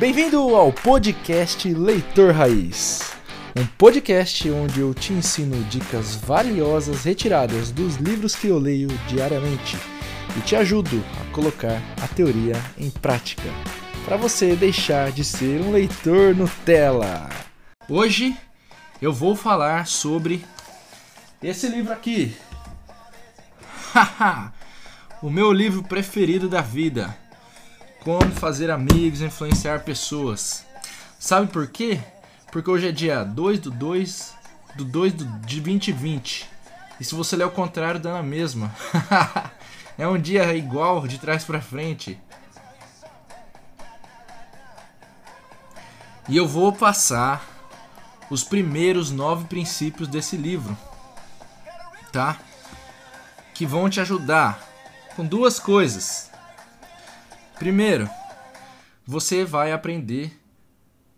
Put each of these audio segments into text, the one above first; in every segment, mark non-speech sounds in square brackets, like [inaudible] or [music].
Bem-vindo ao podcast Leitor Raiz. Um podcast onde eu te ensino dicas valiosas retiradas dos livros que eu leio diariamente e te ajudo a colocar a teoria em prática para você deixar de ser um leitor Nutella. Hoje eu vou falar sobre esse livro aqui. [laughs] o meu livro preferido da vida. Como fazer amigos influenciar pessoas. Sabe por quê? Porque hoje é dia 2 do 2 do 2 do, de 2020. E se você ler o contrário, dá na mesma. [laughs] é um dia igual de trás para frente. E eu vou passar os primeiros nove princípios desse livro, tá? Que vão te ajudar com duas coisas. Primeiro, você vai aprender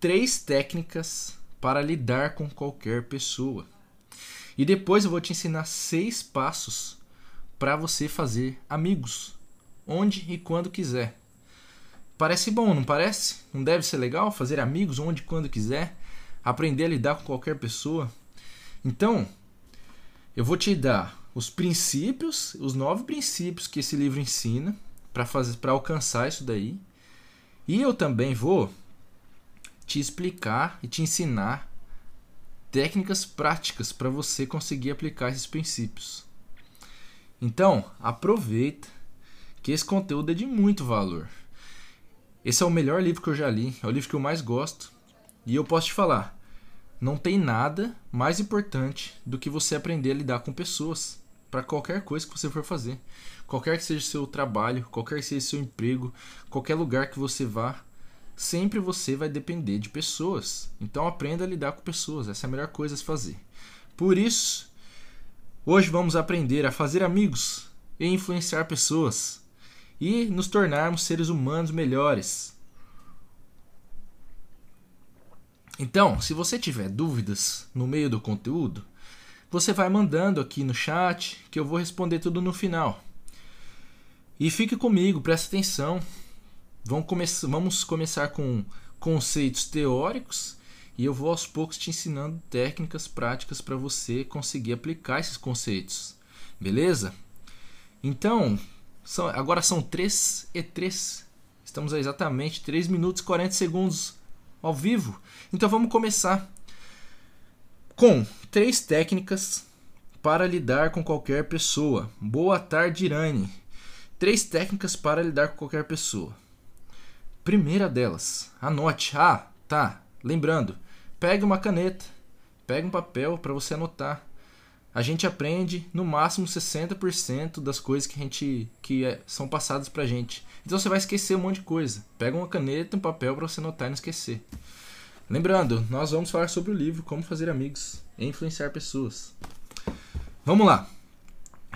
três técnicas para lidar com qualquer pessoa. E depois eu vou te ensinar seis passos para você fazer amigos, onde e quando quiser. Parece bom, não parece? Não deve ser legal fazer amigos onde e quando quiser? Aprender a lidar com qualquer pessoa? Então, eu vou te dar os princípios, os nove princípios que esse livro ensina para fazer para alcançar isso daí. E eu também vou te explicar e te ensinar técnicas práticas para você conseguir aplicar esses princípios. Então, aproveita que esse conteúdo é de muito valor. Esse é o melhor livro que eu já li, é o livro que eu mais gosto. E eu posso te falar, não tem nada mais importante do que você aprender a lidar com pessoas para qualquer coisa que você for fazer. Qualquer que seja o seu trabalho, qualquer que seja o seu emprego, qualquer lugar que você vá, sempre você vai depender de pessoas. Então aprenda a lidar com pessoas, essa é a melhor coisa a se fazer. Por isso, hoje vamos aprender a fazer amigos e influenciar pessoas e nos tornarmos seres humanos melhores. Então, se você tiver dúvidas no meio do conteúdo, você vai mandando aqui no chat que eu vou responder tudo no final. E fique comigo, preste atenção. Vamos, come vamos começar com conceitos teóricos e eu vou aos poucos te ensinando técnicas práticas para você conseguir aplicar esses conceitos. Beleza? Então, são, agora são 3 e 3. Estamos a exatamente 3 minutos e 40 segundos ao vivo. Então vamos começar com três técnicas para lidar com qualquer pessoa. Boa tarde, Irane. Três técnicas para lidar com qualquer pessoa. Primeira delas, anote. Ah, tá. Lembrando, pegue uma caneta, pegue um papel para você anotar. A gente aprende no máximo 60% das coisas que a gente que é, são passadas pra gente. Então você vai esquecer um monte de coisa. Pega uma caneta, um papel para você anotar e não esquecer. Lembrando, nós vamos falar sobre o livro Como Fazer Amigos e Influenciar Pessoas. Vamos lá.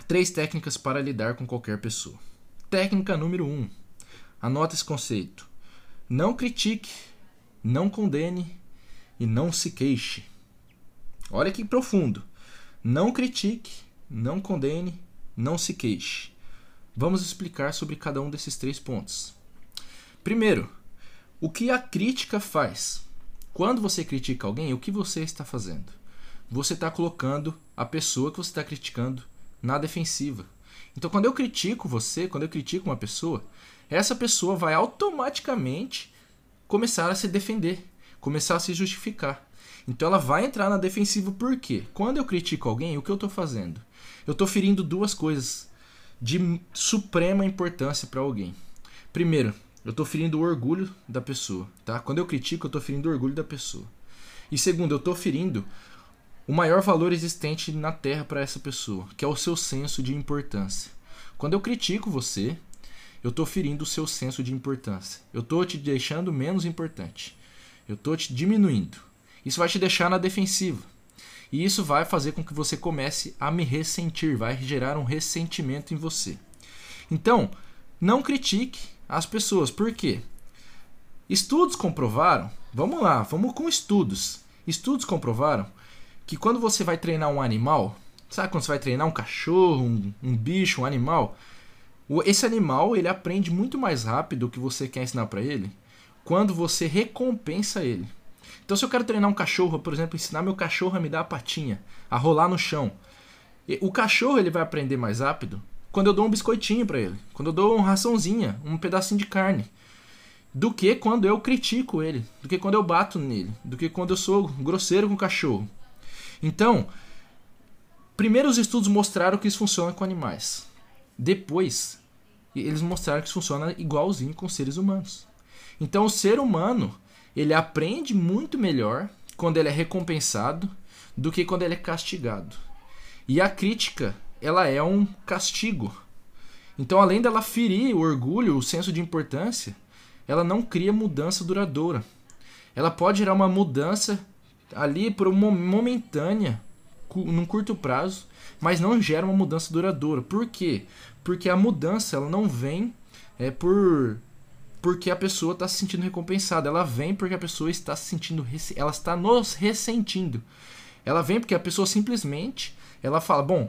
Três técnicas para lidar com qualquer pessoa. Técnica número 1. Um, anota esse conceito. Não critique, não condene e não se queixe. Olha que profundo. Não critique, não condene, não se queixe. Vamos explicar sobre cada um desses três pontos. Primeiro, o que a crítica faz? Quando você critica alguém, o que você está fazendo? Você está colocando a pessoa que você está criticando na defensiva. Então, quando eu critico você, quando eu critico uma pessoa, essa pessoa vai automaticamente começar a se defender, começar a se justificar. Então, ela vai entrar na defensiva por quê? Quando eu critico alguém, o que eu estou fazendo? Eu estou ferindo duas coisas de suprema importância para alguém. Primeiro, eu estou ferindo o orgulho da pessoa, tá? Quando eu critico, eu estou ferindo o orgulho da pessoa. E segundo, eu estou ferindo o maior valor existente na Terra para essa pessoa, que é o seu senso de importância. Quando eu critico você, eu estou ferindo o seu senso de importância. Eu estou te deixando menos importante. Eu estou te diminuindo. Isso vai te deixar na defensiva. E isso vai fazer com que você comece a me ressentir, vai gerar um ressentimento em você. Então, não critique as pessoas. Por quê? Estudos comprovaram, vamos lá, vamos com estudos. Estudos comprovaram que quando você vai treinar um animal, sabe quando você vai treinar um cachorro, um, um bicho, um animal, esse animal ele aprende muito mais rápido o que você quer ensinar para ele quando você recompensa ele. Então, se eu quero treinar um cachorro, por exemplo, ensinar meu cachorro a me dar a patinha, a rolar no chão, o cachorro ele vai aprender mais rápido quando eu dou um biscoitinho para ele, quando eu dou uma raçãozinha, um pedacinho de carne, do que quando eu critico ele, do que quando eu bato nele, do que quando eu sou grosseiro com o cachorro. Então, primeiro os estudos mostraram que isso funciona com animais. Depois, eles mostraram que isso funciona igualzinho com seres humanos. Então, o ser humano, ele aprende muito melhor quando ele é recompensado do que quando ele é castigado. E a crítica, ela é um castigo. Então, além dela ferir o orgulho, o senso de importância, ela não cria mudança duradoura. Ela pode gerar uma mudança ali por uma momentânea, num curto prazo, mas não gera uma mudança duradoura. Por quê? Porque a mudança ela não vem é por porque a pessoa está se sentindo recompensada. Ela vem porque a pessoa está se sentindo, ela está nos ressentindo. Ela vem porque a pessoa simplesmente ela fala, bom,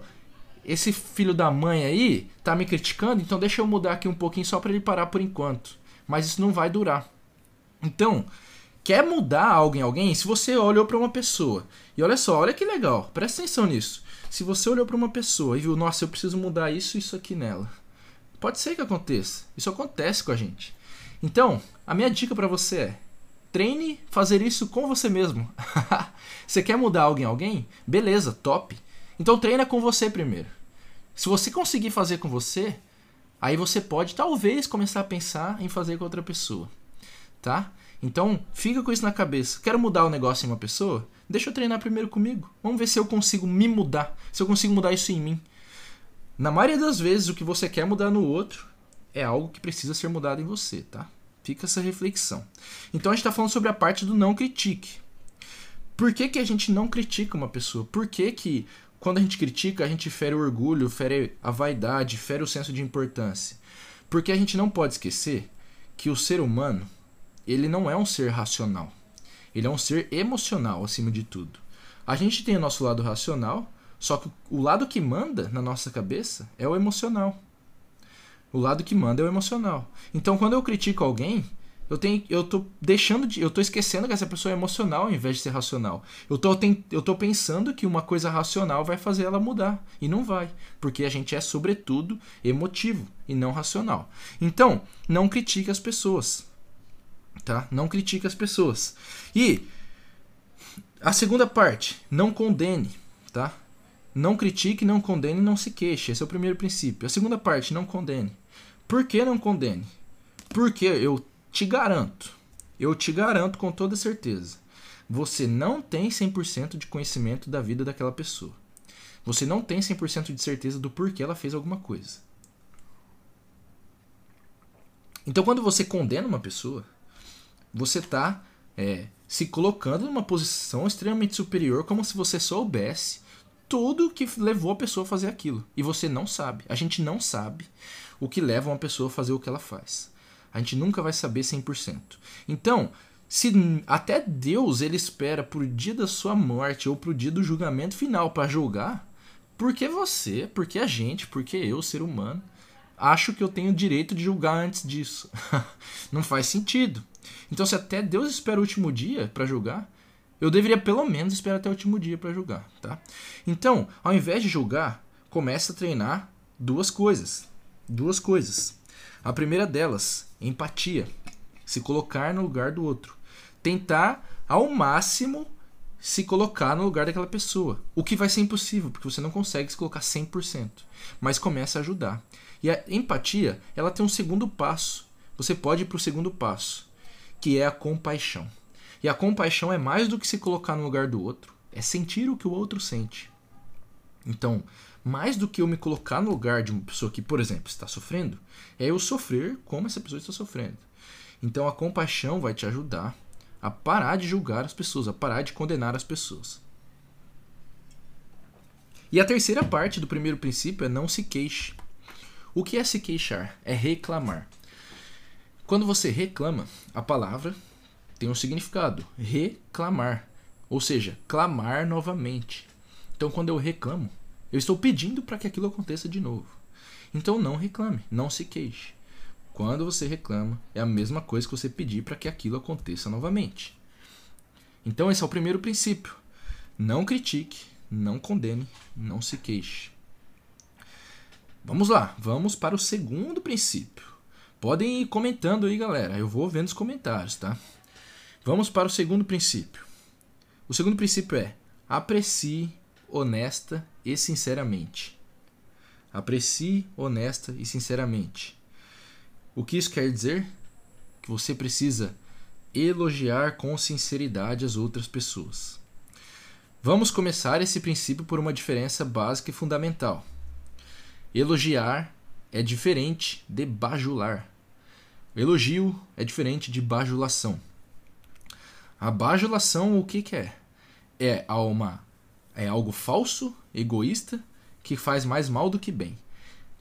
esse filho da mãe aí tá me criticando, então deixa eu mudar aqui um pouquinho só para ele parar por enquanto. Mas isso não vai durar. Então, quer mudar algo em alguém? Se você olhou para uma pessoa e olha só, olha que legal, presta atenção nisso. Se você olhou para uma pessoa e viu, nossa, eu preciso mudar isso e isso aqui nela. Pode ser que aconteça. Isso acontece com a gente. Então, a minha dica para você é: treine fazer isso com você mesmo. [laughs] você quer mudar algo em alguém? Beleza, top. Então treina com você primeiro. Se você conseguir fazer com você, aí você pode talvez começar a pensar em fazer com outra pessoa, tá? Então, fica com isso na cabeça. Quero mudar o negócio em uma pessoa? Deixa eu treinar primeiro comigo. Vamos ver se eu consigo me mudar, se eu consigo mudar isso em mim. Na maioria das vezes, o que você quer mudar no outro é algo que precisa ser mudado em você, tá? Fica essa reflexão. Então a gente está falando sobre a parte do não critique. Por que, que a gente não critica uma pessoa? Por que, que quando a gente critica, a gente fere o orgulho, fere a vaidade, fere o senso de importância. Porque a gente não pode esquecer que o ser humano, ele não é um ser racional. Ele é um ser emocional acima de tudo. A gente tem o nosso lado racional, só que o lado que manda na nossa cabeça é o emocional. O lado que manda é o emocional. Então, quando eu critico alguém, eu tenho eu tô deixando de eu tô esquecendo que essa pessoa é emocional ao invés de ser racional. Eu tô eu tô pensando que uma coisa racional vai fazer ela mudar e não vai, porque a gente é sobretudo emotivo e não racional. Então, não critique as pessoas. Tá? Não critique as pessoas. E a segunda parte, não condene, tá? Não critique, não condene, não se queixe. Esse é o primeiro princípio. A segunda parte, não condene. Por que não condene? Porque eu te garanto, eu te garanto com toda certeza, você não tem 100% de conhecimento da vida daquela pessoa. Você não tem 100% de certeza do porquê ela fez alguma coisa. Então, quando você condena uma pessoa, você está é, se colocando numa posição extremamente superior, como se você soubesse tudo que levou a pessoa a fazer aquilo. E você não sabe. A gente não sabe o que leva uma pessoa a fazer o que ela faz. A gente nunca vai saber 100%. Então, se até Deus ele espera por dia da sua morte ou pro dia do julgamento final para julgar, por que você, por que a gente, por que eu, ser humano, acho que eu tenho o direito de julgar antes disso? [laughs] Não faz sentido. Então, se até Deus espera o último dia para julgar, eu deveria pelo menos esperar até o último dia para julgar, tá? Então, ao invés de julgar, comece a treinar duas coisas. Duas coisas. A primeira delas, empatia. Se colocar no lugar do outro. Tentar ao máximo se colocar no lugar daquela pessoa. O que vai ser impossível, porque você não consegue se colocar 100%. Mas começa a ajudar. E a empatia, ela tem um segundo passo. Você pode ir para o segundo passo, que é a compaixão. E a compaixão é mais do que se colocar no lugar do outro, é sentir o que o outro sente. Então, mais do que eu me colocar no lugar de uma pessoa que, por exemplo, está sofrendo, é eu sofrer como essa pessoa está sofrendo. Então a compaixão vai te ajudar a parar de julgar as pessoas, a parar de condenar as pessoas. E a terceira parte do primeiro princípio é não se queixe. O que é se queixar? É reclamar. Quando você reclama, a palavra tem um significado: reclamar, ou seja, clamar novamente. Então, quando eu reclamo, eu estou pedindo para que aquilo aconteça de novo. Então não reclame, não se queixe. Quando você reclama, é a mesma coisa que você pedir para que aquilo aconteça novamente. Então, esse é o primeiro princípio. Não critique, não condene, não se queixe. Vamos lá, vamos para o segundo princípio. Podem ir comentando aí, galera. Eu vou vendo os comentários, tá? Vamos para o segundo princípio. O segundo princípio é: aprecie honesta e sinceramente. Aprecie honesta e sinceramente. O que isso quer dizer? Que você precisa elogiar com sinceridade as outras pessoas. Vamos começar esse princípio por uma diferença básica e fundamental. Elogiar é diferente de bajular. Elogio é diferente de bajulação. A bajulação o que, que é? É uma é algo falso, egoísta, que faz mais mal do que bem.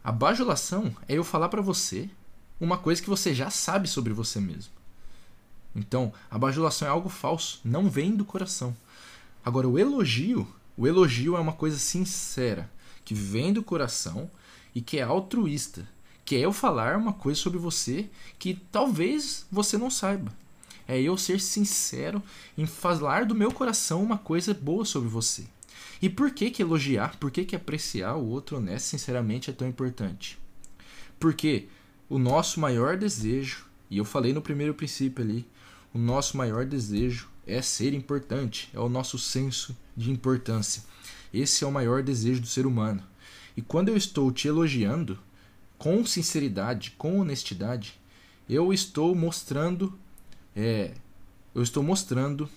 A bajulação é eu falar para você uma coisa que você já sabe sobre você mesmo. Então, a bajulação é algo falso, não vem do coração. Agora, o elogio, o elogio é uma coisa sincera, que vem do coração e que é altruísta, que é eu falar uma coisa sobre você que talvez você não saiba. É eu ser sincero em falar do meu coração uma coisa boa sobre você. E por que que elogiar, por que que apreciar o outro honesto sinceramente é tão importante? Porque o nosso maior desejo, e eu falei no primeiro princípio ali, o nosso maior desejo é ser importante, é o nosso senso de importância. Esse é o maior desejo do ser humano. E quando eu estou te elogiando, com sinceridade, com honestidade, eu estou mostrando, é, eu estou mostrando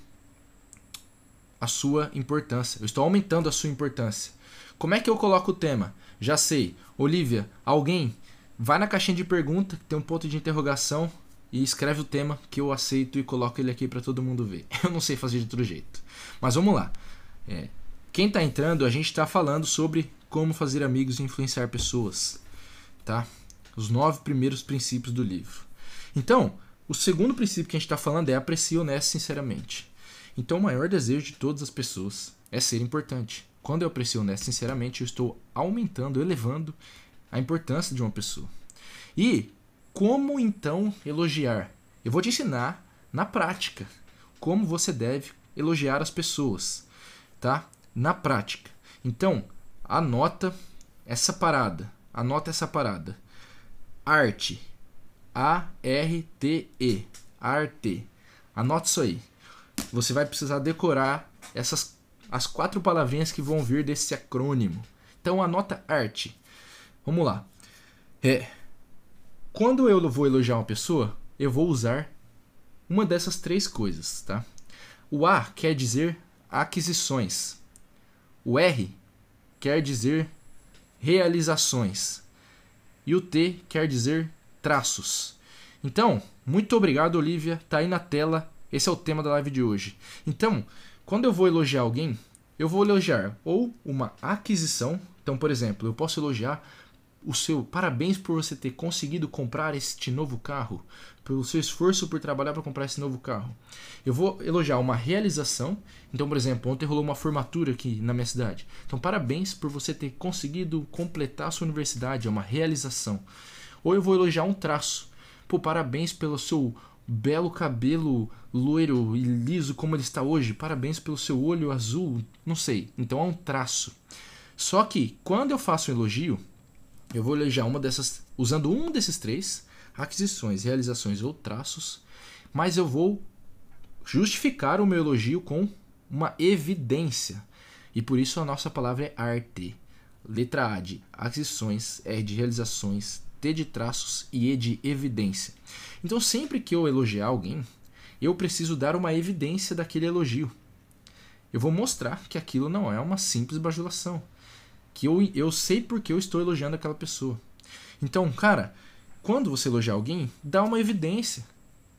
a sua importância. Eu estou aumentando a sua importância. Como é que eu coloco o tema? Já sei. Olivia, alguém vai na caixinha de pergunta, que tem um ponto de interrogação, e escreve o tema que eu aceito e coloco ele aqui para todo mundo ver. [laughs] Eu não sei fazer de outro jeito. Mas vamos lá. É, quem está entrando, a gente está falando sobre como fazer amigos e influenciar pessoas. Tá? Os nove primeiros princípios do livro. Então, o segundo princípio que a gente está falando é aprecie honesto sinceramente. Então, o maior desejo de todas as pessoas é ser importante. Quando eu aprecio honesto sinceramente, eu estou aumentando, elevando a importância de uma pessoa. E como então elogiar? Eu vou te ensinar na prática como você deve elogiar as pessoas, tá? Na prática. Então, anota essa parada. Anota essa parada. Arte. A R T E. Arte. Anota isso aí. Você vai precisar decorar essas as quatro palavrinhas que vão vir desse acrônimo. Então anota arte. Vamos lá. É, quando eu vou elogiar uma pessoa, eu vou usar uma dessas três coisas, tá? O A quer dizer aquisições. O R quer dizer realizações. E o T quer dizer traços. Então, muito obrigado, Olivia. Tá aí na tela. Esse é o tema da live de hoje. Então, quando eu vou elogiar alguém, eu vou elogiar ou uma aquisição. Então, por exemplo, eu posso elogiar o seu parabéns por você ter conseguido comprar este novo carro, pelo seu esforço por trabalhar para comprar esse novo carro. Eu vou elogiar uma realização. Então, por exemplo, ontem rolou uma formatura aqui na minha cidade. Então, parabéns por você ter conseguido completar a sua universidade, é uma realização. Ou eu vou elogiar um traço. Pô, parabéns pelo seu belo cabelo loiro e liso como ele está hoje. Parabéns pelo seu olho azul, não sei. Então é um traço. Só que quando eu faço um elogio, eu vou elogiar uma dessas, usando um desses três, aquisições, realizações ou traços, mas eu vou justificar o meu elogio com uma evidência. E por isso a nossa palavra é arte. Letra A de aquisições, R de realizações, T de traços e E de evidência. Então sempre que eu elogiar alguém, eu preciso dar uma evidência daquele elogio. Eu vou mostrar que aquilo não é uma simples bajulação que eu, eu sei porque eu estou elogiando aquela pessoa. Então, cara, quando você elogiar alguém, dá uma evidência.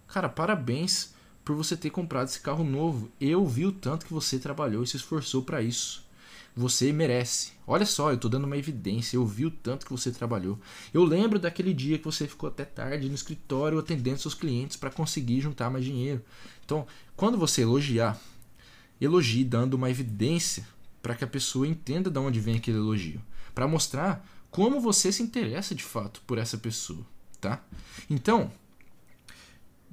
Cara, parabéns por você ter comprado esse carro novo. Eu vi o tanto que você trabalhou e se esforçou para isso. Você merece. Olha só, eu estou dando uma evidência. Eu vi o tanto que você trabalhou. Eu lembro daquele dia que você ficou até tarde no escritório atendendo seus clientes para conseguir juntar mais dinheiro. Então, quando você elogiar, elogie dando uma evidência para que a pessoa entenda de onde vem aquele elogio, para mostrar como você se interessa de fato por essa pessoa. tá? Então,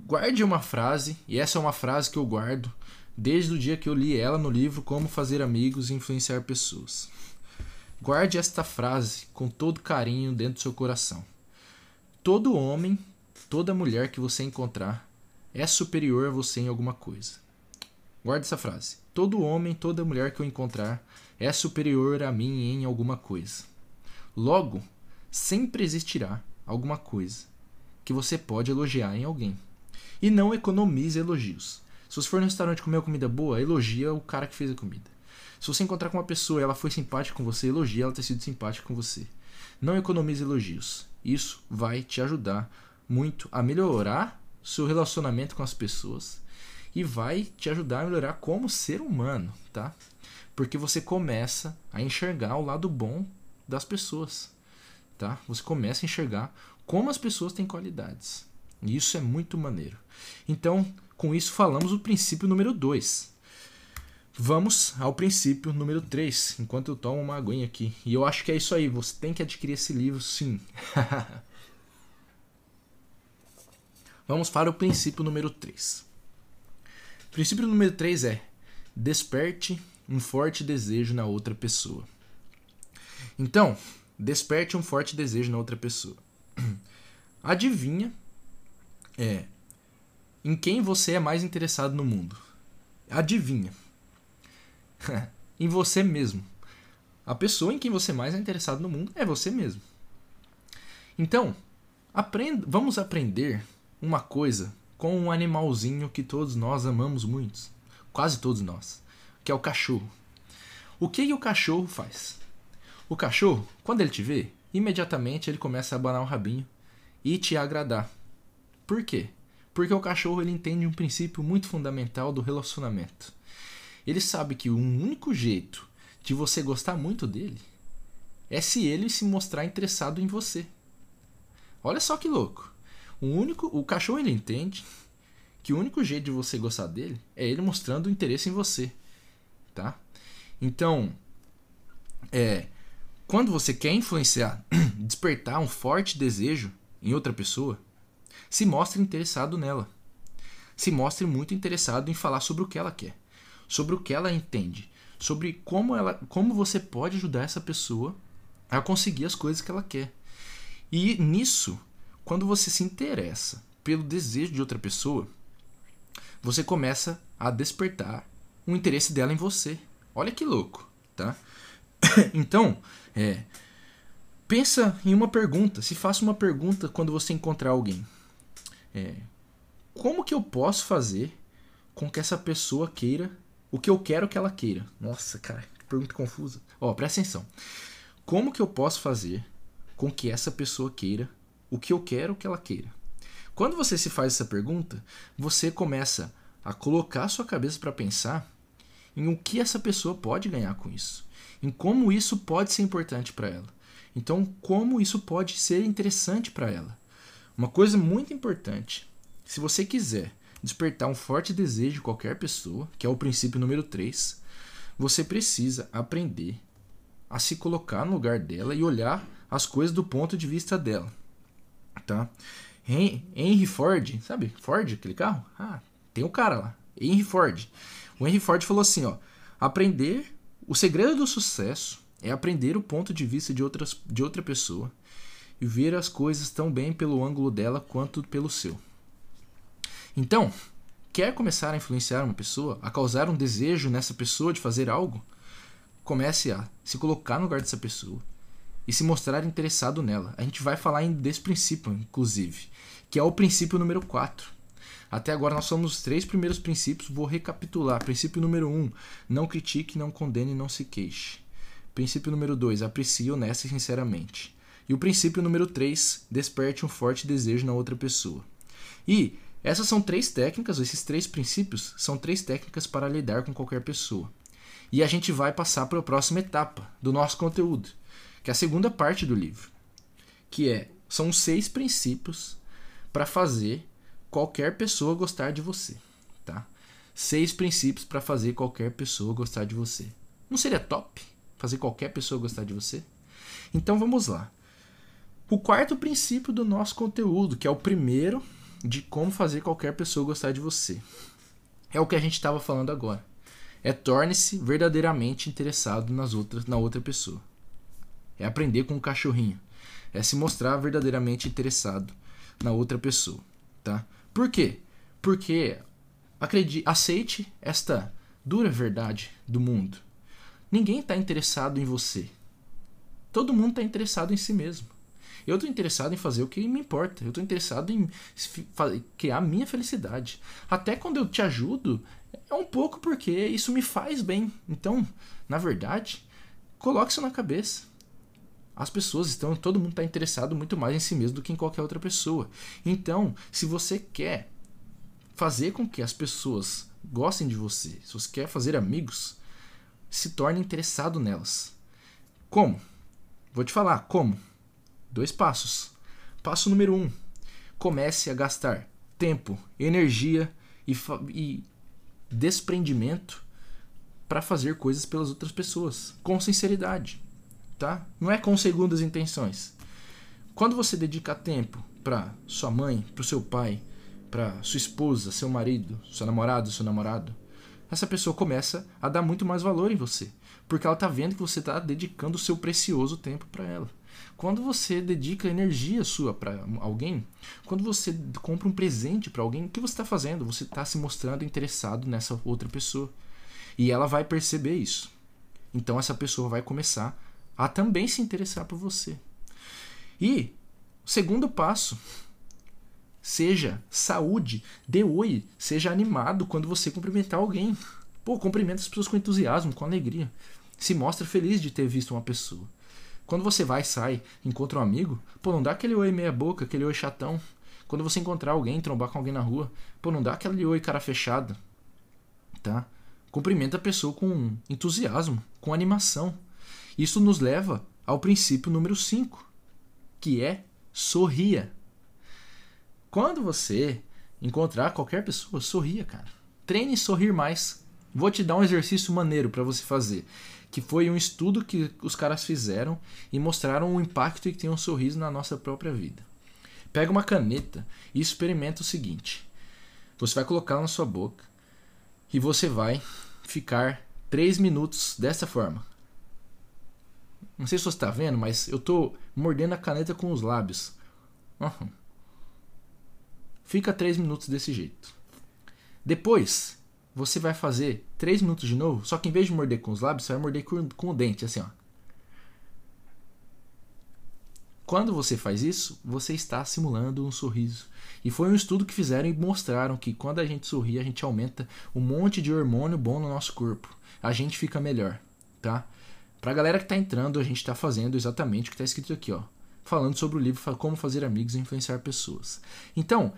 guarde uma frase, e essa é uma frase que eu guardo desde o dia que eu li ela no livro Como Fazer Amigos e Influenciar Pessoas. Guarde esta frase com todo carinho dentro do seu coração. Todo homem, toda mulher que você encontrar é superior a você em alguma coisa. Guarde essa frase. Todo homem, toda mulher que eu encontrar é superior a mim em alguma coisa. Logo, sempre existirá alguma coisa que você pode elogiar em alguém. E não economize elogios. Se você for no restaurante comer comida boa, elogia o cara que fez a comida. Se você encontrar com uma pessoa e ela foi simpática com você, elogie ela ter sido simpática com você. Não economize elogios. Isso vai te ajudar muito a melhorar seu relacionamento com as pessoas e vai te ajudar a melhorar como ser humano, tá? Porque você começa a enxergar o lado bom das pessoas, tá? Você começa a enxergar como as pessoas têm qualidades. E isso é muito maneiro. Então, com isso falamos o princípio número 2. Vamos ao princípio número 3, enquanto eu tomo uma aguinha aqui. E eu acho que é isso aí, você tem que adquirir esse livro sim. [laughs] Vamos para o princípio número 3. Princípio número 3 é: desperte um forte desejo na outra pessoa. Então, desperte um forte desejo na outra pessoa. [clears throat] Adivinha é em quem você é mais interessado no mundo? Adivinha. [laughs] em você mesmo. A pessoa em quem você mais é interessado no mundo é você mesmo. Então, vamos aprender uma coisa com um animalzinho que todos nós amamos muito, quase todos nós, que é o cachorro. O que, que o cachorro faz? O cachorro, quando ele te vê, imediatamente ele começa a abanar o rabinho e te agradar. Por quê? Porque o cachorro ele entende um princípio muito fundamental do relacionamento. Ele sabe que o único jeito de você gostar muito dele é se ele se mostrar interessado em você. Olha só que louco. O único, o cachorro ele entende que o único jeito de você gostar dele é ele mostrando interesse em você, tá? Então, é, quando você quer influenciar, [clears throat] despertar um forte desejo em outra pessoa, se mostre interessado nela. Se mostre muito interessado em falar sobre o que ela quer sobre o que ela entende, sobre como, ela, como você pode ajudar essa pessoa a conseguir as coisas que ela quer. E nisso, quando você se interessa pelo desejo de outra pessoa, você começa a despertar o interesse dela em você. Olha que louco, tá? [coughs] então, é, pensa em uma pergunta. Se faça uma pergunta quando você encontrar alguém. É, como que eu posso fazer com que essa pessoa queira o que eu quero que ela queira. Nossa, cara, que pergunta confusa. Ó, presta atenção. Como que eu posso fazer com que essa pessoa queira o que eu quero que ela queira? Quando você se faz essa pergunta, você começa a colocar sua cabeça para pensar em o que essa pessoa pode ganhar com isso, em como isso pode ser importante para ela. Então, como isso pode ser interessante para ela. Uma coisa muito importante, se você quiser despertar um forte desejo de qualquer pessoa, que é o princípio número 3, você precisa aprender a se colocar no lugar dela e olhar as coisas do ponto de vista dela. Tá? Henry Ford, sabe? Ford, aquele carro? Ah, tem o um cara lá. Henry Ford. O Henry Ford falou assim, ó: aprender o segredo do sucesso é aprender o ponto de vista de, outras, de outra pessoa e ver as coisas tão bem pelo ângulo dela quanto pelo seu. Então, quer começar a influenciar uma pessoa, a causar um desejo nessa pessoa de fazer algo? Comece a se colocar no lugar dessa pessoa e se mostrar interessado nela. A gente vai falar desse princípio, inclusive, que é o princípio número 4. Até agora nós somos os três primeiros princípios, vou recapitular. Princípio número 1, um, não critique, não condene, não se queixe. Princípio número 2, aprecie honesta e sinceramente. E o princípio número 3, desperte um forte desejo na outra pessoa. E essas são três técnicas, esses três princípios são três técnicas para lidar com qualquer pessoa. E a gente vai passar para a próxima etapa do nosso conteúdo, que é a segunda parte do livro, que é são seis princípios para fazer qualquer pessoa gostar de você, tá? Seis princípios para fazer qualquer pessoa gostar de você. Não seria top fazer qualquer pessoa gostar de você? Então vamos lá. O quarto princípio do nosso conteúdo, que é o primeiro de como fazer qualquer pessoa gostar de você, é o que a gente estava falando agora. É torne-se verdadeiramente interessado nas outras, na outra pessoa. É aprender com o cachorrinho. É se mostrar verdadeiramente interessado na outra pessoa, tá? Por quê? Porque acredite, aceite esta dura verdade do mundo. Ninguém está interessado em você. Todo mundo está interessado em si mesmo. Eu estou interessado em fazer o que me importa. Eu estou interessado em criar a minha felicidade. Até quando eu te ajudo, é um pouco porque isso me faz bem. Então, na verdade, coloque isso na cabeça. As pessoas estão, todo mundo está interessado muito mais em si mesmo do que em qualquer outra pessoa. Então, se você quer fazer com que as pessoas gostem de você, se você quer fazer amigos, se torne interessado nelas. Como? Vou te falar como. Dois passos. Passo número um: comece a gastar tempo, energia e, e desprendimento para fazer coisas pelas outras pessoas, com sinceridade, tá? Não é com segundas intenções. Quando você dedica tempo para sua mãe, para o seu pai, para sua esposa, seu marido, seu namorado, seu namorado, essa pessoa começa a dar muito mais valor em você, porque ela está vendo que você está dedicando o seu precioso tempo para ela. Quando você dedica energia sua para alguém, quando você compra um presente para alguém, o que você está fazendo? Você está se mostrando interessado nessa outra pessoa. E ela vai perceber isso. Então essa pessoa vai começar a também se interessar por você. E o segundo passo, seja saúde, dê oi, seja animado quando você cumprimentar alguém. Pô, cumprimenta as pessoas com entusiasmo, com alegria. Se mostra feliz de ter visto uma pessoa. Quando você vai, sai, encontra um amigo, pô, não dá aquele oi meia boca, aquele oi chatão. Quando você encontrar alguém, trombar com alguém na rua, pô, não dá aquele oi cara fechada. Tá? Cumprimenta a pessoa com entusiasmo, com animação. Isso nos leva ao princípio número 5, que é sorria. Quando você encontrar qualquer pessoa, sorria, cara. Treine sorrir mais. Vou te dar um exercício maneiro para você fazer que foi um estudo que os caras fizeram e mostraram o impacto que tem um sorriso na nossa própria vida. Pega uma caneta e experimenta o seguinte: você vai colocar na sua boca e você vai ficar 3 minutos dessa forma. Não sei se você está vendo, mas eu estou mordendo a caneta com os lábios. Uhum. Fica 3 minutos desse jeito. Depois, você vai fazer 3 minutos de novo, só que em vez de morder com os lábios, você vai morder com, com o dente, assim, ó. Quando você faz isso, você está simulando um sorriso. E foi um estudo que fizeram e mostraram que quando a gente sorri, a gente aumenta um monte de hormônio bom no nosso corpo. A gente fica melhor, tá? Pra galera que tá entrando, a gente tá fazendo exatamente o que tá escrito aqui, ó. Falando sobre o livro Como Fazer Amigos e Influenciar Pessoas. Então,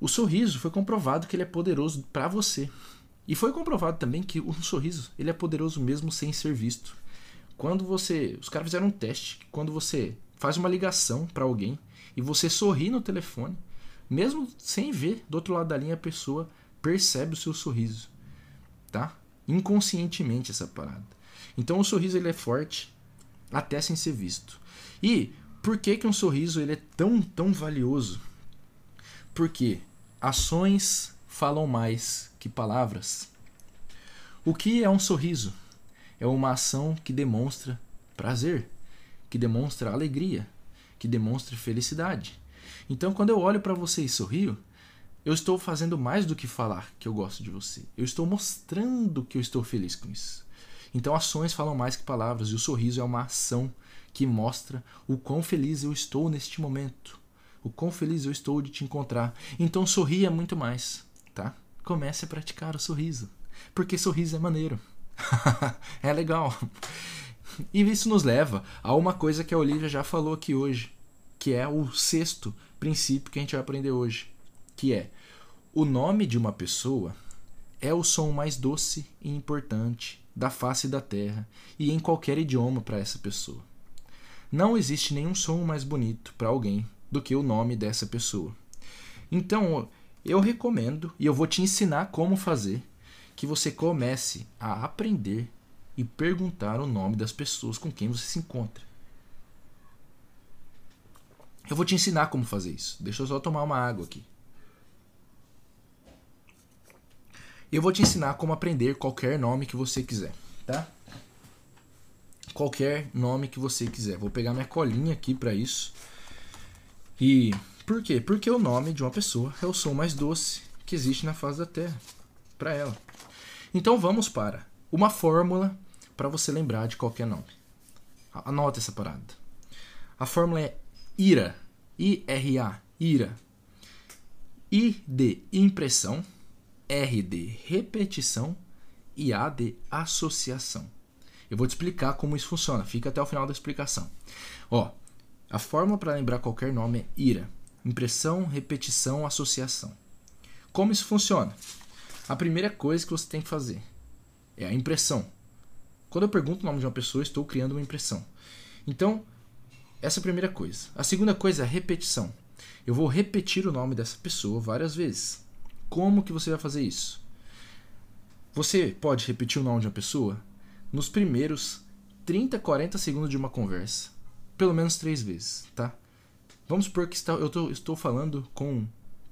o sorriso foi comprovado que ele é poderoso para você. E foi comprovado também que um sorriso ele é poderoso mesmo sem ser visto. Quando você, os caras fizeram um teste, quando você faz uma ligação para alguém e você sorri no telefone, mesmo sem ver do outro lado da linha a pessoa percebe o seu sorriso, tá? Inconscientemente essa parada. Então o sorriso ele é forte até sem ser visto. E por que que um sorriso ele é tão tão valioso? Porque ações falam mais que palavras. O que é um sorriso? É uma ação que demonstra prazer, que demonstra alegria, que demonstra felicidade. Então, quando eu olho para você e sorrio, eu estou fazendo mais do que falar que eu gosto de você. Eu estou mostrando que eu estou feliz com isso. Então, ações falam mais que palavras, e o sorriso é uma ação que mostra o quão feliz eu estou neste momento, o quão feliz eu estou de te encontrar. Então, sorria muito mais, tá? comece a praticar o sorriso. Porque sorriso é maneiro. [laughs] é legal. E isso nos leva a uma coisa que a Olivia já falou aqui hoje, que é o sexto princípio que a gente vai aprender hoje, que é o nome de uma pessoa é o som mais doce e importante da face da terra e em qualquer idioma para essa pessoa. Não existe nenhum som mais bonito para alguém do que o nome dessa pessoa. Então, eu recomendo e eu vou te ensinar como fazer que você comece a aprender e perguntar o nome das pessoas com quem você se encontra. Eu vou te ensinar como fazer isso. Deixa eu só tomar uma água aqui. Eu vou te ensinar como aprender qualquer nome que você quiser, tá? Qualquer nome que você quiser. Vou pegar minha colinha aqui para isso. E por quê? Porque o nome de uma pessoa é o som mais doce que existe na face da Terra para ela. Então vamos para uma fórmula para você lembrar de qualquer nome. Anota essa parada. A fórmula é IRA. I-R-A. IRA. I de impressão. R de repetição. E A de associação. Eu vou te explicar como isso funciona. Fica até o final da explicação. Ó, a fórmula para lembrar qualquer nome é IRA. Impressão, repetição, associação. Como isso funciona? A primeira coisa que você tem que fazer é a impressão. Quando eu pergunto o nome de uma pessoa, estou criando uma impressão. Então, essa é a primeira coisa. A segunda coisa é a repetição. Eu vou repetir o nome dessa pessoa várias vezes. Como que você vai fazer isso? Você pode repetir o nome de uma pessoa nos primeiros 30, 40 segundos de uma conversa. Pelo menos três vezes, tá? Vamos supor que está, eu tô, estou falando com,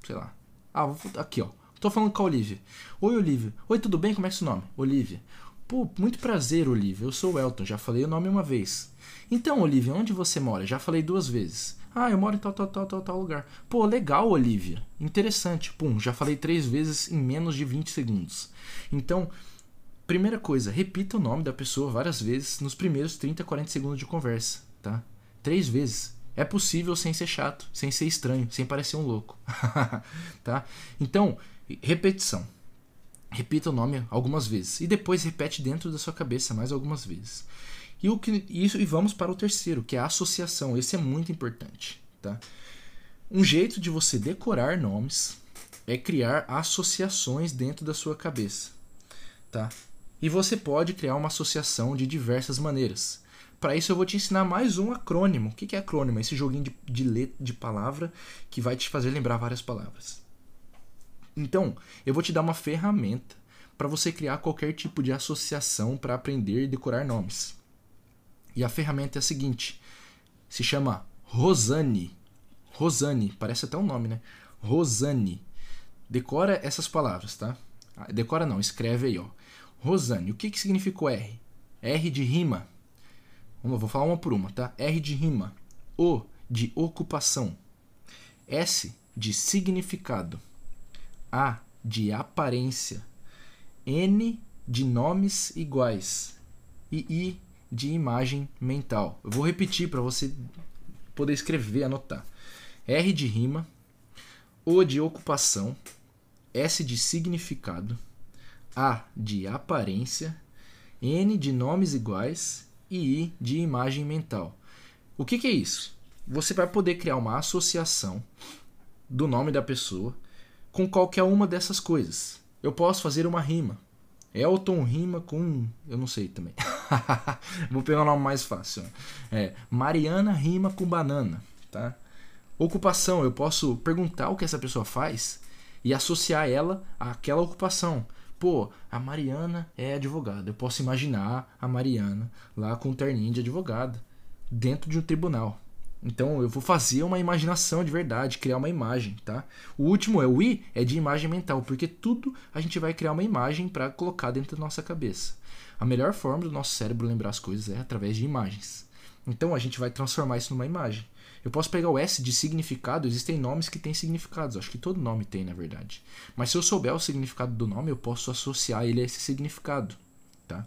sei lá. Ah, vou, aqui ó. Estou falando com a Olivia. Oi, Olivia. Oi, tudo bem? Como é que é seu nome? Olivia. Pô, muito prazer, Olivia. Eu sou o Elton, já falei o nome uma vez. Então, Olivia, onde você mora? Já falei duas vezes. Ah, eu moro em tal, tal, tal, tal, tal lugar. Pô, legal, Olivia. Interessante. Pum, já falei três vezes em menos de 20 segundos. Então, primeira coisa, repita o nome da pessoa várias vezes nos primeiros 30, 40 segundos de conversa, tá? Três vezes. É possível sem ser chato, sem ser estranho, sem parecer um louco. [laughs] tá? Então, repetição. Repita o nome algumas vezes e depois repete dentro da sua cabeça mais algumas vezes. E, o que, isso, e vamos para o terceiro, que é a associação. Esse é muito importante. Tá? Um jeito de você decorar nomes é criar associações dentro da sua cabeça. Tá? E você pode criar uma associação de diversas maneiras. Para isso eu vou te ensinar mais um acrônimo. O que é acrônimo? Esse joguinho de, de letra, de palavra que vai te fazer lembrar várias palavras. Então, eu vou te dar uma ferramenta para você criar qualquer tipo de associação para aprender e decorar nomes. E a ferramenta é a seguinte: se chama Rosane. Rosane, parece até um nome, né? Rosane. Decora essas palavras, tá? Ah, decora não, escreve aí, ó. Rosane. O que, que significa o R? R de rima. Vamos, vou falar uma por uma, tá? R de rima. O de ocupação. S de significado. A de aparência, N de nomes iguais e I de imagem mental. Eu vou repetir para você poder escrever, anotar. R de rima, O de ocupação, S de significado, A de aparência, N de nomes iguais e I de imagem mental. O que, que é isso? Você vai poder criar uma associação do nome da pessoa com qualquer uma dessas coisas. Eu posso fazer uma rima. Elton rima com. Eu não sei também. [laughs] [laughs] Vou pegar um nome mais fácil. É, Mariana rima com banana. Tá? Ocupação. Eu posso perguntar o que essa pessoa faz e associar ela àquela ocupação. Pô, a Mariana é advogada. Eu posso imaginar a Mariana lá com um terninho de advogada dentro de um tribunal. Então eu vou fazer uma imaginação de verdade, criar uma imagem, tá? O último é o I, é de imagem mental, porque tudo a gente vai criar uma imagem para colocar dentro da nossa cabeça. A melhor forma do nosso cérebro lembrar as coisas é através de imagens. Então a gente vai transformar isso numa imagem. Eu posso pegar o S de significado, existem nomes que têm significados, acho que todo nome tem, na verdade. Mas se eu souber o significado do nome, eu posso associar ele a esse significado, tá?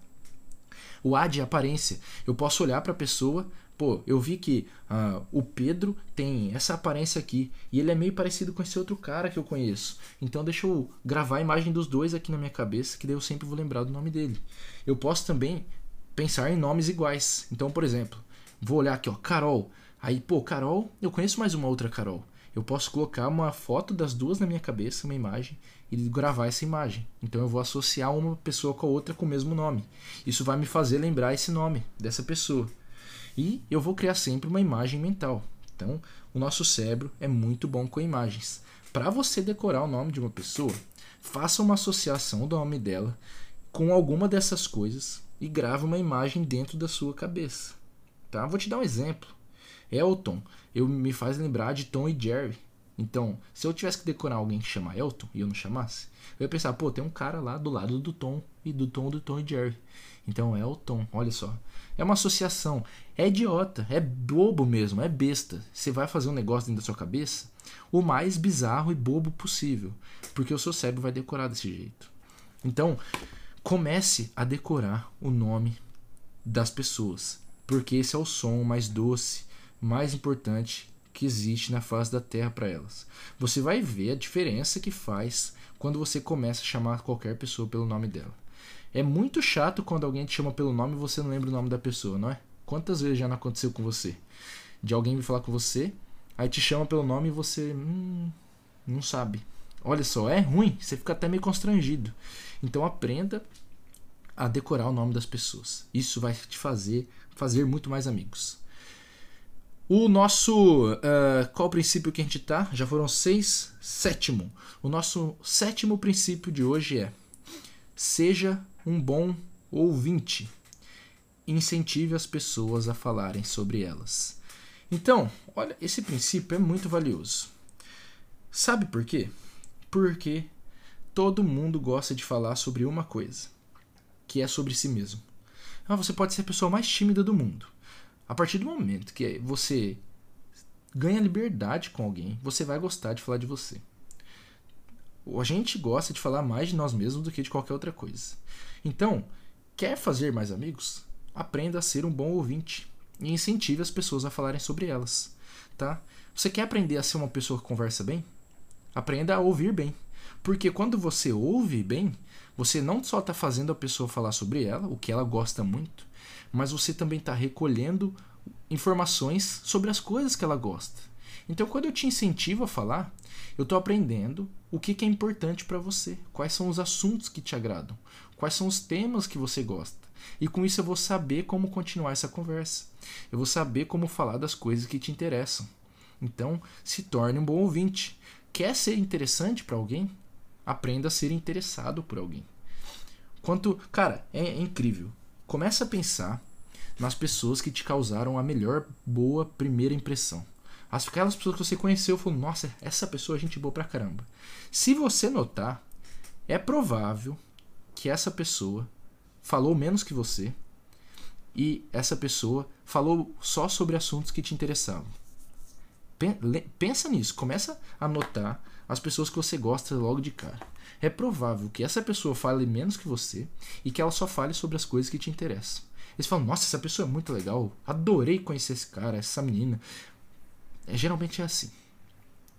O A de aparência, eu posso olhar para a pessoa, pô, eu vi que uh, o Pedro tem essa aparência aqui e ele é meio parecido com esse outro cara que eu conheço. Então deixa eu gravar a imagem dos dois aqui na minha cabeça, que daí eu sempre vou lembrar do nome dele. Eu posso também pensar em nomes iguais. Então, por exemplo, vou olhar aqui, ó, Carol. Aí, pô, Carol, eu conheço mais uma outra Carol. Eu posso colocar uma foto das duas na minha cabeça, uma imagem, e gravar essa imagem. Então eu vou associar uma pessoa com a outra com o mesmo nome. Isso vai me fazer lembrar esse nome dessa pessoa. E eu vou criar sempre uma imagem mental. Então, o nosso cérebro é muito bom com imagens. Para você decorar o nome de uma pessoa, faça uma associação do nome dela com alguma dessas coisas e grave uma imagem dentro da sua cabeça. Tá? Vou te dar um exemplo. Elton, eu me faz lembrar de Tom e Jerry. Então, se eu tivesse que decorar alguém que chama Elton e eu não chamasse, eu ia pensar, pô, tem um cara lá do lado do Tom e do Tom do Tom e Jerry. Então, Elton, olha só. É uma associação. É idiota, é bobo mesmo, é besta. Você vai fazer um negócio dentro da sua cabeça o mais bizarro e bobo possível, porque o seu cérebro vai decorar desse jeito. Então, comece a decorar o nome das pessoas, porque esse é o som mais doce, mais importante que existe na face da Terra para elas. Você vai ver a diferença que faz quando você começa a chamar qualquer pessoa pelo nome dela. É muito chato quando alguém te chama pelo nome e você não lembra o nome da pessoa, não é? Quantas vezes já não aconteceu com você? De alguém vir falar com você, aí te chama pelo nome e você hum, não sabe. Olha só, é ruim, você fica até meio constrangido. Então aprenda a decorar o nome das pessoas. Isso vai te fazer fazer muito mais amigos. O nosso. Uh, qual princípio que a gente tá? Já foram seis. Sétimo. O nosso sétimo princípio de hoje é: seja um bom ouvinte. Incentive as pessoas a falarem sobre elas. Então, olha, esse princípio é muito valioso. Sabe por quê? Porque todo mundo gosta de falar sobre uma coisa, que é sobre si mesmo. Ah, você pode ser a pessoa mais tímida do mundo. A partir do momento que você ganha liberdade com alguém, você vai gostar de falar de você. A gente gosta de falar mais de nós mesmos do que de qualquer outra coisa. Então, quer fazer mais amigos? Aprenda a ser um bom ouvinte e incentive as pessoas a falarem sobre elas, tá? Você quer aprender a ser uma pessoa que conversa bem? Aprenda a ouvir bem. Porque quando você ouve bem, você não só está fazendo a pessoa falar sobre ela, o que ela gosta muito, mas você também está recolhendo informações sobre as coisas que ela gosta. Então, quando eu te incentivo a falar, eu estou aprendendo o que, que é importante para você, quais são os assuntos que te agradam, quais são os temas que você gosta. E com isso eu vou saber como continuar essa conversa. Eu vou saber como falar das coisas que te interessam. Então, se torne um bom ouvinte. Quer ser interessante para alguém? Aprenda a ser interessado por alguém. Quanto, cara, é, é incrível. Começa a pensar nas pessoas que te causaram a melhor boa primeira impressão. As, aquelas pessoas que você conheceu falou, nossa, essa pessoa é gente boa pra caramba. Se você notar, é provável que essa pessoa falou menos que você e essa pessoa falou só sobre assuntos que te interessavam. Pensa nisso, começa a notar as pessoas que você gosta logo de cara. É provável que essa pessoa fale menos que você e que ela só fale sobre as coisas que te interessam. Eles falam, nossa, essa pessoa é muito legal, adorei conhecer esse cara, essa menina. É, geralmente é assim,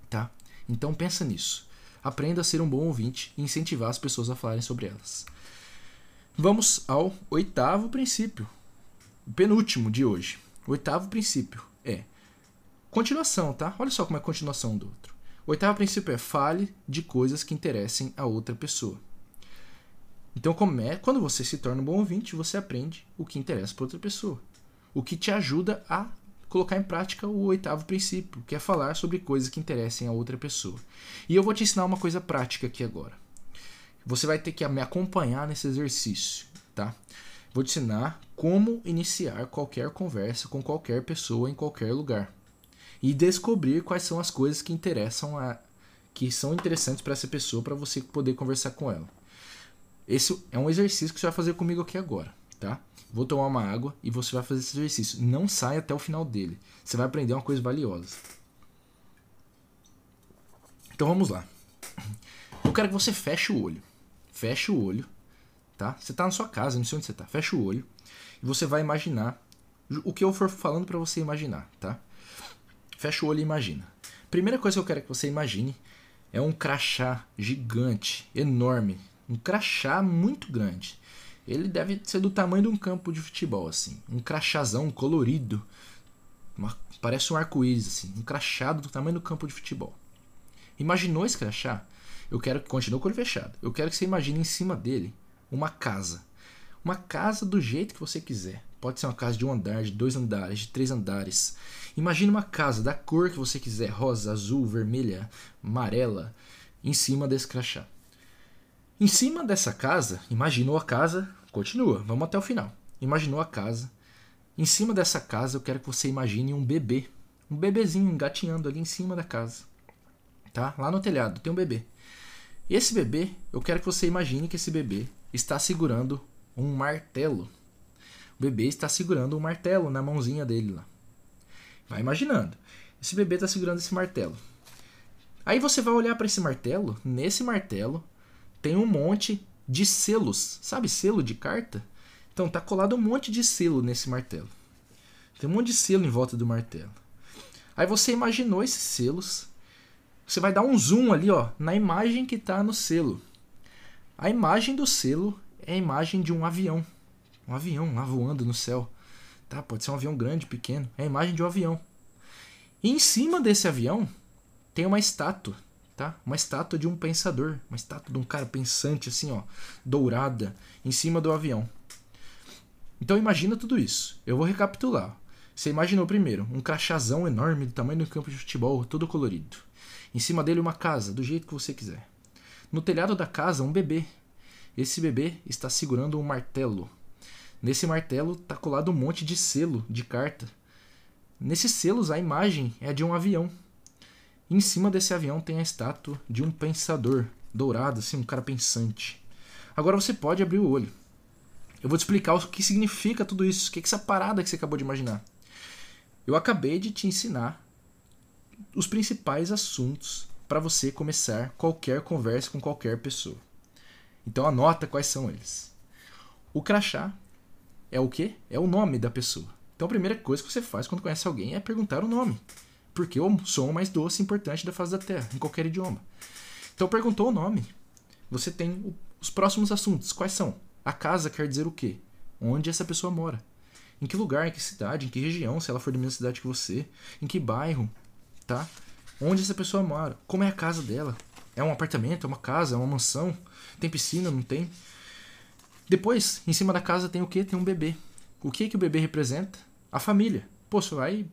tá? Então pensa nisso. Aprenda a ser um bom ouvinte e incentivar as pessoas a falarem sobre elas. Vamos ao oitavo princípio, o penúltimo de hoje. O oitavo princípio é continuação, tá? Olha só como é a continuação do outro. O oitavo princípio é fale de coisas que interessem a outra pessoa. Então, é, quando você se torna um bom ouvinte, você aprende o que interessa para outra pessoa. O que te ajuda a colocar em prática o oitavo princípio, que é falar sobre coisas que interessem a outra pessoa. E eu vou te ensinar uma coisa prática aqui agora. Você vai ter que me acompanhar nesse exercício, tá? Vou te ensinar como iniciar qualquer conversa com qualquer pessoa em qualquer lugar e descobrir quais são as coisas que interessam a que são interessantes para essa pessoa para você poder conversar com ela. Esse é um exercício que você vai fazer comigo aqui agora, tá? Vou tomar uma água e você vai fazer esse exercício. Não sai até o final dele. Você vai aprender uma coisa valiosa. Então vamos lá. Eu quero que você feche o olho fecha o olho, tá? Você está na sua casa, não sei onde você está. Fecha o olho e você vai imaginar o que eu for falando para você imaginar, tá? Fecha o olho e imagina. Primeira coisa que eu quero que você imagine é um crachá gigante, enorme, um crachá muito grande. Ele deve ser do tamanho de um campo de futebol, assim, um crachazão colorido, uma, parece um arco-íris, assim, um crachado do tamanho do campo de futebol. Imaginou esse crachá? Eu quero que continue com o olho fechado. Eu quero que você imagine em cima dele uma casa. Uma casa do jeito que você quiser. Pode ser uma casa de um andar, de dois andares, de três andares. Imagine uma casa da cor que você quiser, rosa, azul, vermelha, amarela, em cima desse crachá. Em cima dessa casa, imaginou a casa, continua, vamos até o final. Imaginou a casa. Em cima dessa casa, eu quero que você imagine um bebê um bebezinho engatinhando ali em cima da casa. Tá? Lá no telhado tem um bebê. Esse bebê, eu quero que você imagine que esse bebê está segurando um martelo. O bebê está segurando um martelo na mãozinha dele lá. Vai imaginando. Esse bebê está segurando esse martelo. Aí você vai olhar para esse martelo. Nesse martelo tem um monte de selos. Sabe selo de carta? Então tá colado um monte de selo nesse martelo. Tem um monte de selo em volta do martelo. Aí você imaginou esses selos. Você vai dar um zoom ali, ó, na imagem que está no selo. A imagem do selo é a imagem de um avião. Um avião lá voando no céu. Tá? Pode ser um avião grande, pequeno. É a imagem de um avião. E em cima desse avião tem uma estátua, tá? Uma estátua de um pensador, uma estátua de um cara pensante assim, ó, dourada, em cima do avião. Então imagina tudo isso. Eu vou recapitular. Você imaginou primeiro um crachazão enorme do tamanho do campo de futebol, todo colorido. Em cima dele uma casa, do jeito que você quiser. No telhado da casa, um bebê. Esse bebê está segurando um martelo. Nesse martelo está colado um monte de selo de carta. Nesses selos, a imagem é de um avião. Em cima desse avião tem a estátua de um pensador, dourado, assim, um cara pensante. Agora você pode abrir o olho. Eu vou te explicar o que significa tudo isso, o que é essa parada que você acabou de imaginar. Eu acabei de te ensinar os principais assuntos para você começar qualquer conversa com qualquer pessoa. Então anota quais são eles. O crachá é o quê? É o nome da pessoa. Então a primeira coisa que você faz quando conhece alguém é perguntar o nome. Porque o som mais doce e importante da face da Terra, em qualquer idioma. Então perguntou o nome. Você tem os próximos assuntos. Quais são? A casa quer dizer o quê? Onde essa pessoa mora? Em que lugar, em que cidade, em que região, se ela for da mesma cidade que você, em que bairro, tá? Onde essa pessoa mora? Como é a casa dela? É um apartamento, é uma casa, é uma mansão? Tem piscina, não tem? Depois, em cima da casa tem o que? Tem um bebê. O que que o bebê representa? A família. Pô, você vai.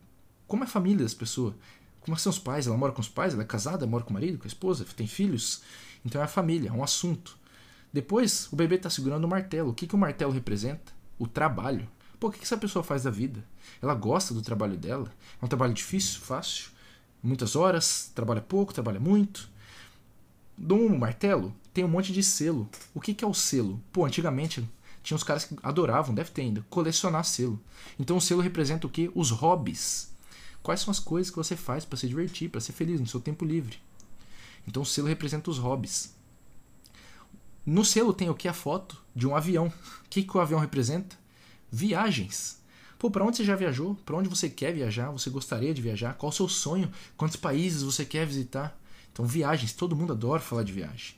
Como é a família das pessoas? Como são os pais? Ela mora com os pais? Ela é casada? Mora com o marido? Com a esposa? Tem filhos? Então é a família, é um assunto. Depois, o bebê está segurando o martelo. O que, que o martelo representa? O trabalho. Pô, o que, que essa pessoa faz da vida? Ela gosta do trabalho dela? É um trabalho difícil, fácil? Muitas horas? Trabalha pouco? Trabalha muito? No martelo tem um monte de selo. O que, que é o selo? Pô, antigamente tinha uns caras que adoravam, deve ter ainda, colecionar selo. Então o selo representa o que? Os hobbies. Quais são as coisas que você faz para se divertir, para ser feliz no seu tempo livre? Então o selo representa os hobbies. No selo tem o que? A foto de um avião. O que, que o avião representa? Viagens. Pô, para onde você já viajou? Para onde você quer viajar? Você gostaria de viajar? Qual o seu sonho? Quantos países você quer visitar? Então, viagens. Todo mundo adora falar de viagem.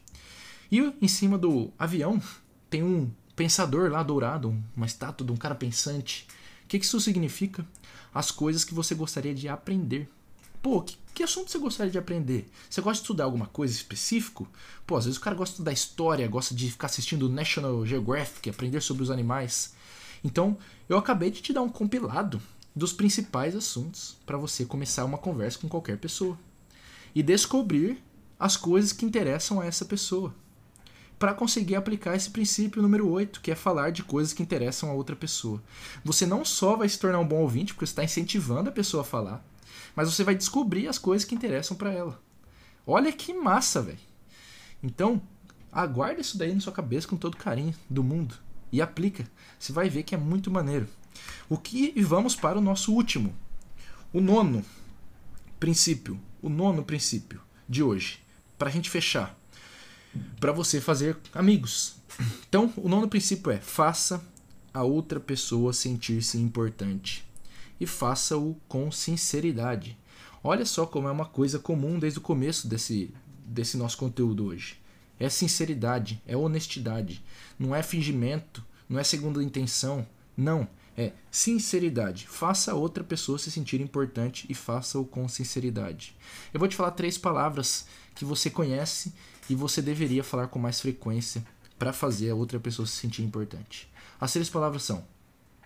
E em cima do avião tem um pensador lá dourado, uma estátua de um cara pensante. O que isso significa? As coisas que você gostaria de aprender. Pô, que, que assunto você gostaria de aprender? Você gosta de estudar alguma coisa específico? Pô, às vezes o cara gosta de estudar história, gosta de ficar assistindo National Geographic, aprender sobre os animais. Então, eu acabei de te dar um compilado dos principais assuntos para você começar uma conversa com qualquer pessoa e descobrir as coisas que interessam a essa pessoa para conseguir aplicar esse princípio número 8, que é falar de coisas que interessam a outra pessoa. Você não só vai se tornar um bom ouvinte, porque você está incentivando a pessoa a falar, mas você vai descobrir as coisas que interessam para ela. Olha que massa, velho. Então, aguarda isso daí na sua cabeça com todo carinho do mundo e aplica. Você vai ver que é muito maneiro. O que e vamos para o nosso último, o nono princípio, o nono princípio de hoje, para a gente fechar para você fazer amigos. Então, o nono princípio é: faça a outra pessoa sentir-se importante e faça-o com sinceridade. Olha só como é uma coisa comum desde o começo desse, desse nosso conteúdo hoje. É sinceridade, é honestidade, não é fingimento, não é segunda intenção, não. É sinceridade. Faça a outra pessoa se sentir importante e faça-o com sinceridade. Eu vou te falar três palavras que você conhece e você deveria falar com mais frequência para fazer a outra pessoa se sentir importante. As três palavras são: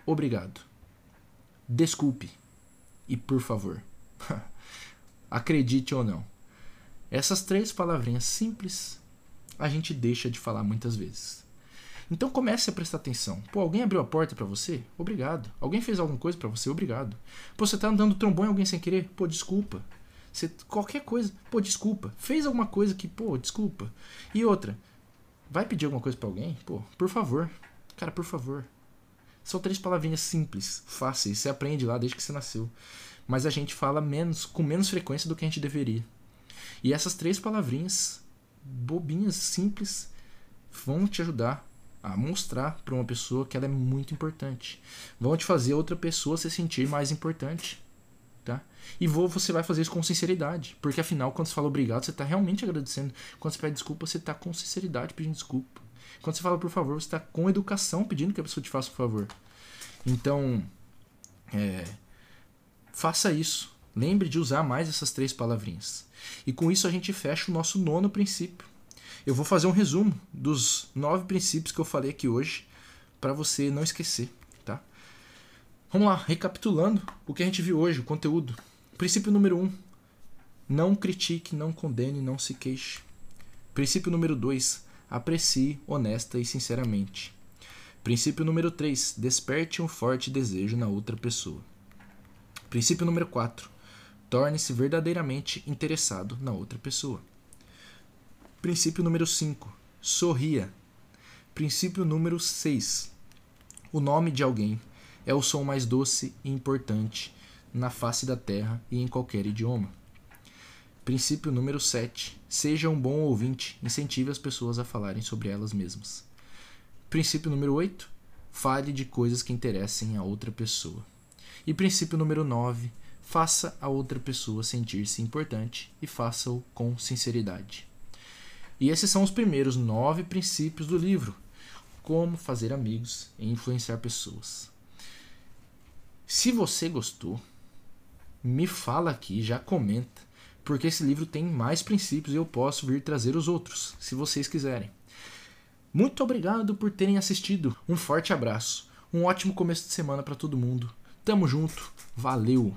obrigado, desculpe e por favor. [laughs] Acredite ou não. Essas três palavrinhas simples a gente deixa de falar muitas vezes. Então comece a prestar atenção. Pô, alguém abriu a porta para você? Obrigado. Alguém fez alguma coisa para você? Obrigado. Pô, você tá andando trombone alguém sem querer? Pô, desculpa. Você, qualquer coisa, pô, desculpa. Fez alguma coisa que, pô, desculpa. E outra, vai pedir alguma coisa para alguém? Pô, por favor. Cara, por favor. São três palavrinhas simples, fáceis, você aprende lá desde que você nasceu. Mas a gente fala menos, com menos frequência do que a gente deveria. E essas três palavrinhas, bobinhas, simples, vão te ajudar a mostrar para uma pessoa que ela é muito importante. Vão te fazer outra pessoa se sentir mais importante. Tá? E vou, você vai fazer isso com sinceridade. Porque afinal, quando você fala obrigado, você está realmente agradecendo. Quando você pede desculpa, você está com sinceridade pedindo desculpa. Quando você fala por favor, você está com educação pedindo que a pessoa te faça um favor. Então, é, faça isso. Lembre de usar mais essas três palavrinhas. E com isso a gente fecha o nosso nono princípio. Eu vou fazer um resumo dos nove princípios que eu falei aqui hoje para você não esquecer? Vamos lá, recapitulando o que a gente viu hoje, o conteúdo. Princípio número um: não critique, não condene, não se queixe. Princípio número dois: aprecie honesta e sinceramente. Princípio número 3: desperte um forte desejo na outra pessoa. Princípio número 4: torne-se verdadeiramente interessado na outra pessoa. Princípio número 5: sorria. Princípio número 6: o nome de alguém é o som mais doce e importante na face da terra e em qualquer idioma. Princípio número 7: seja um bom ouvinte, incentive as pessoas a falarem sobre elas mesmas. Princípio número 8: fale de coisas que interessem a outra pessoa. E princípio número 9: faça a outra pessoa sentir-se importante e faça-o com sinceridade. E esses são os primeiros nove princípios do livro: Como fazer amigos e influenciar pessoas. Se você gostou, me fala aqui, já comenta, porque esse livro tem mais princípios e eu posso vir trazer os outros, se vocês quiserem. Muito obrigado por terem assistido. Um forte abraço. Um ótimo começo de semana para todo mundo. Tamo junto. Valeu.